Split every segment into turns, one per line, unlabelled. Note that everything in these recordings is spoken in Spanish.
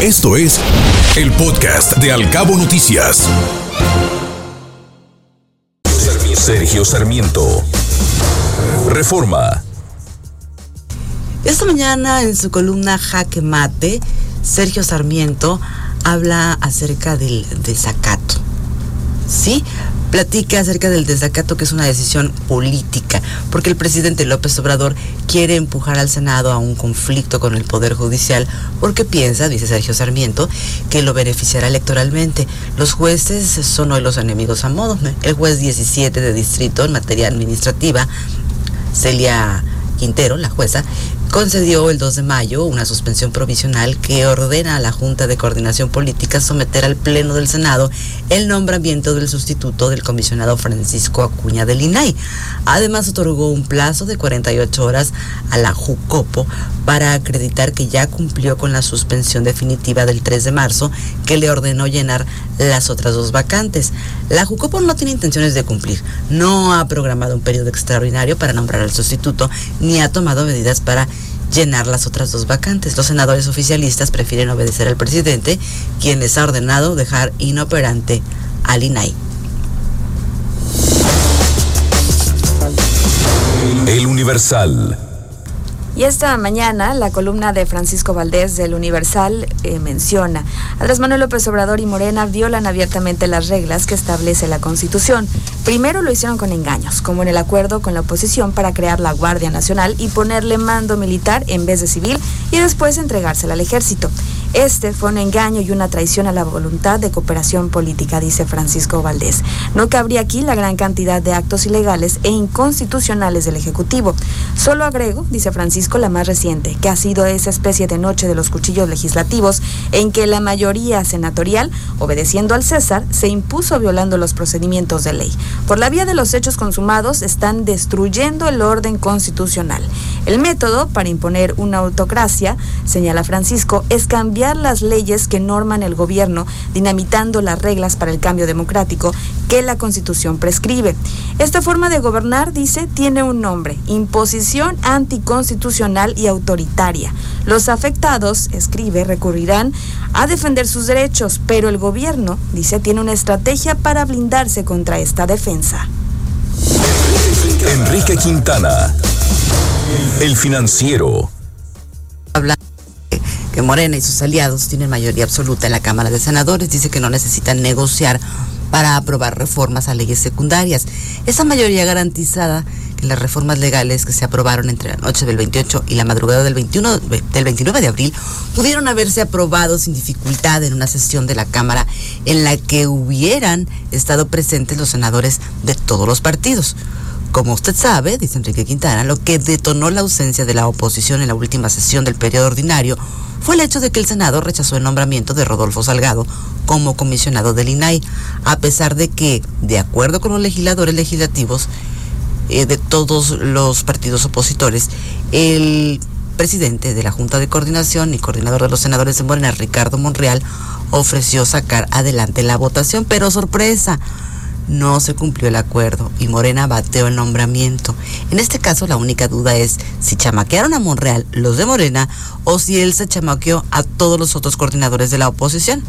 Esto es el podcast de Alcabo Noticias. Sergio Sarmiento. Reforma.
Esta mañana en su columna Jaque Mate, Sergio Sarmiento habla acerca del desacato. ¿Sí? Platica acerca del desacato que es una decisión política, porque el presidente López Obrador quiere empujar al Senado a un conflicto con el Poder Judicial, porque piensa, dice Sergio Sarmiento, que lo beneficiará electoralmente. Los jueces son hoy los enemigos a modo. El juez 17 de distrito en materia administrativa, Celia Quintero, la jueza, concedió el 2 de mayo una suspensión provisional que ordena a la Junta de Coordinación Política someter al Pleno del Senado el nombramiento del sustituto del comisionado Francisco Acuña del INAI. Además, otorgó un plazo de 48 horas a la JUCOPO para acreditar que ya cumplió con la suspensión definitiva del 3 de marzo que le ordenó llenar las otras dos vacantes. La JUCOPO no tiene intenciones de cumplir, no ha programado un periodo extraordinario para nombrar al sustituto ni ha tomado medidas para llenar las otras dos vacantes. Los senadores oficialistas prefieren obedecer al presidente, quien les ha ordenado dejar inoperante al INAI.
El Universal.
Y esta mañana la columna de Francisco Valdés del Universal eh, menciona, Andrés Manuel López Obrador y Morena violan abiertamente las reglas que establece la Constitución. Primero lo hicieron con engaños, como en el acuerdo con la oposición para crear la Guardia Nacional y ponerle mando militar en vez de civil y después entregársela al ejército. Este fue un engaño y una traición a la voluntad de cooperación política, dice Francisco Valdés. No cabría aquí la gran cantidad de actos ilegales e inconstitucionales del Ejecutivo. Solo agrego, dice Francisco, la más reciente, que ha sido esa especie de noche de los cuchillos legislativos en que la mayoría senatorial, obedeciendo al César, se impuso violando los procedimientos de ley. Por la vía de los hechos consumados están destruyendo el orden constitucional. El método para imponer una autocracia, señala Francisco, es cambiar las leyes que norman el gobierno, dinamitando las reglas para el cambio democrático que la Constitución prescribe. Esta forma de gobernar, dice, tiene un nombre, imposición anticonstitucional y autoritaria. Los afectados, escribe, recurrirán a defender sus derechos, pero el gobierno, dice, tiene una estrategia para blindarse contra esta defensa.
Enrique Quintana, el financiero.
Morena y sus aliados tienen mayoría absoluta en la Cámara de Senadores. Dice que no necesitan negociar para aprobar reformas a leyes secundarias. Esa mayoría garantizada que las reformas legales que se aprobaron entre la noche del 28 y la madrugada del, 21, del 29 de abril pudieron haberse aprobado sin dificultad en una sesión de la Cámara en la que hubieran estado presentes los senadores de todos los partidos. Como usted sabe, dice Enrique Quintana, lo que detonó la ausencia de la oposición en la última sesión del periodo ordinario fue el hecho de que el Senado rechazó el nombramiento de Rodolfo Salgado como comisionado del INAI, a pesar de que, de acuerdo con los legisladores legislativos eh, de todos los partidos opositores, el presidente de la Junta de Coordinación y coordinador de los senadores de Morena, Ricardo Monreal, ofreció sacar adelante la votación, pero sorpresa, no se cumplió el acuerdo y Morena bateó el nombramiento. En este caso la única duda es si chamaquearon a Monreal los de Morena o si él se chamaqueó a todos los otros coordinadores de la oposición.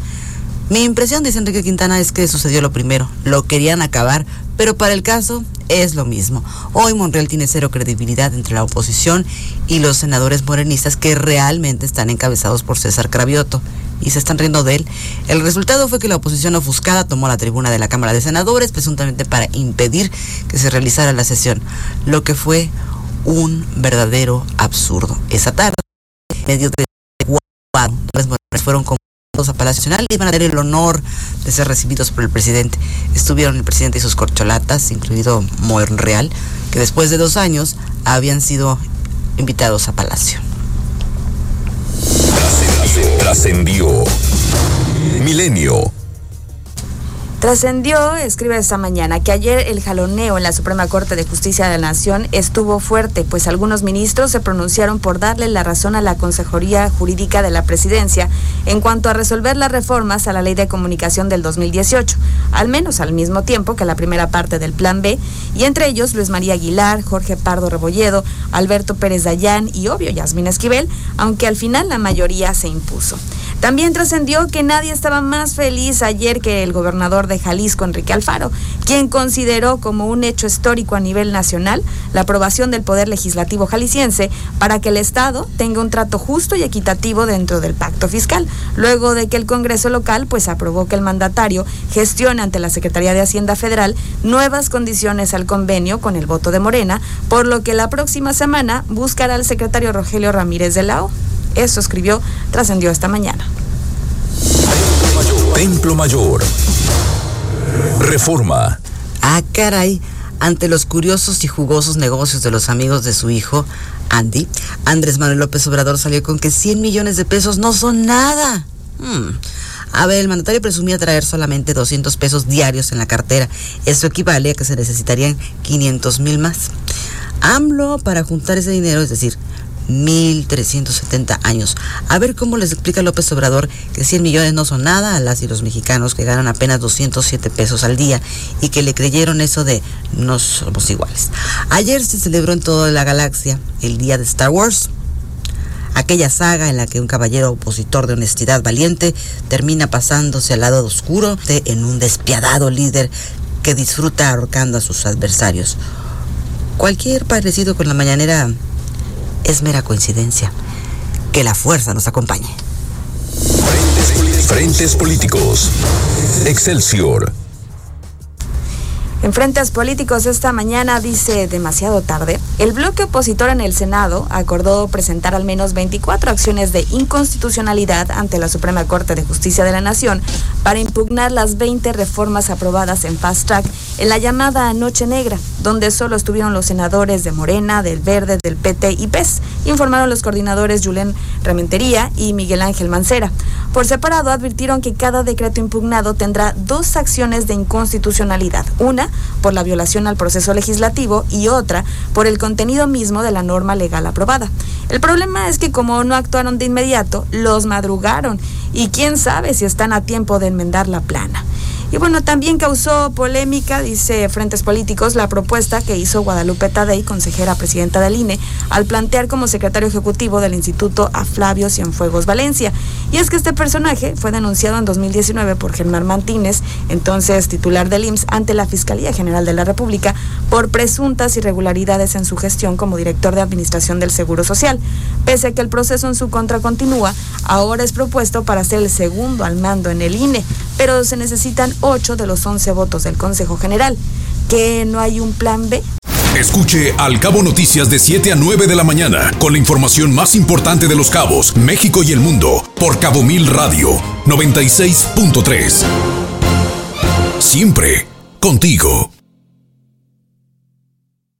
Mi impresión, dice Enrique Quintana, es que sucedió lo primero. Lo querían acabar, pero para el caso es lo mismo. Hoy Monreal tiene cero credibilidad entre la oposición y los senadores morenistas que realmente están encabezados por César Cravioto y se están riendo de él. El resultado fue que la oposición ofuscada tomó la tribuna de la Cámara de Senadores presuntamente para impedir que se realizara la sesión, lo que fue un verdadero absurdo. Esa tarde, medio de fueron con a Palacio Nacional y van a tener el honor de ser recibidos por el presidente. Estuvieron el presidente y sus corcholatas, incluido Monreal, que después de dos años habían sido invitados a Palacio.
Trascendió. Milenio.
Trascendió, escribe esta mañana, que ayer el jaloneo en la Suprema Corte de Justicia de la Nación estuvo fuerte, pues algunos ministros se pronunciaron por darle la razón a la Consejería Jurídica de la Presidencia en cuanto a resolver las reformas a la Ley de Comunicación del 2018, al menos al mismo tiempo que la primera parte del Plan B, y entre ellos Luis María Aguilar, Jorge Pardo Rebolledo, Alberto Pérez Dayán y obvio Yasmín Esquivel, aunque al final la mayoría se impuso. También trascendió que nadie estaba más feliz ayer que el gobernador de Jalisco, Enrique Alfaro, quien consideró como un hecho histórico a nivel nacional la aprobación del Poder Legislativo jalisciense para que el Estado tenga un trato justo y equitativo dentro del pacto fiscal, luego de que el Congreso local pues aprobó que el mandatario gestione ante la Secretaría de Hacienda Federal nuevas condiciones al convenio con el voto de Morena, por lo que la próxima semana buscará al secretario Rogelio Ramírez de la O. Eso escribió, trascendió esta mañana.
Templo Mayor. Reforma.
Ah, caray. Ante los curiosos y jugosos negocios de los amigos de su hijo, Andy, Andrés Manuel López Obrador salió con que 100 millones de pesos no son nada. Hmm. A ver, el mandatario presumía traer solamente 200 pesos diarios en la cartera. Eso equivale a que se necesitarían 500 mil más. AMLO, para juntar ese dinero, es decir, 1.370 años. A ver cómo les explica López Obrador que 100 millones no son nada a las y los mexicanos que ganan apenas 207 pesos al día y que le creyeron eso de no somos iguales. Ayer se celebró en toda la galaxia el día de Star Wars. Aquella saga en la que un caballero opositor de honestidad valiente termina pasándose al lado oscuro de, en un despiadado líder que disfruta ahorcando a sus adversarios. Cualquier parecido con la mañanera es mera coincidencia. Que la fuerza nos acompañe.
Frentes políticos. Excelsior.
En frentes políticos esta mañana dice demasiado tarde, el bloque opositor en el Senado acordó presentar al menos 24 acciones de inconstitucionalidad ante la Suprema Corte de Justicia de la Nación para impugnar las 20 reformas aprobadas en Fast Track en la llamada Noche Negra, donde solo estuvieron los senadores de Morena, del Verde, del PT y PES, informaron los coordinadores Julen Rementería y Miguel Ángel Mancera. Por separado advirtieron que cada decreto impugnado tendrá dos acciones de inconstitucionalidad, una por la violación al proceso legislativo y otra por el contenido mismo de la norma legal aprobada. El problema es que como no actuaron de inmediato, los madrugaron y quién sabe si están a tiempo de enmendar la plana. Y bueno, también causó polémica, dice Frentes Políticos, la propuesta que hizo Guadalupe Tadei, consejera presidenta del INE, al plantear como secretario ejecutivo del instituto a Flavio Cienfuegos Valencia. Y es que este personaje fue denunciado en 2019 por Germán Martínez, entonces titular del IMSS, ante la Fiscalía General de la República por presuntas irregularidades en su gestión como director de Administración del Seguro Social. Pese a que el proceso en su contra continúa, ahora es propuesto para ser el segundo al mando en el INE, pero se necesitan 8 de los 11 votos del Consejo General. ¿Que no hay un plan B?
Escuche Al Cabo Noticias de 7 a 9 de la mañana con la información más importante de los cabos, México y el mundo por Cabo Mil Radio 96.3. Siempre contigo.